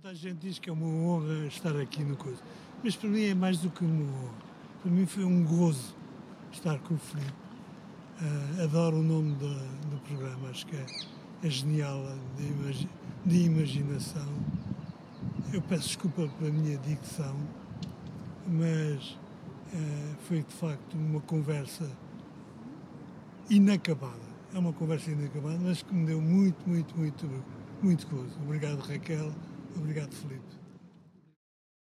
Toda a gente diz que é uma honra estar aqui no coisa. Mas para mim é mais do que uma honra. Para mim foi um gozo estar com o Filipe. Uh, adoro o nome do, do programa, acho que é, é genial, de, imagi de imaginação. Eu peço desculpa pela minha dicção, mas uh, foi de facto uma conversa inacabada. É uma conversa inacabada, mas que me deu muito, muito, muito, muito gozo. Obrigado, Raquel. Obrigado, Felipe.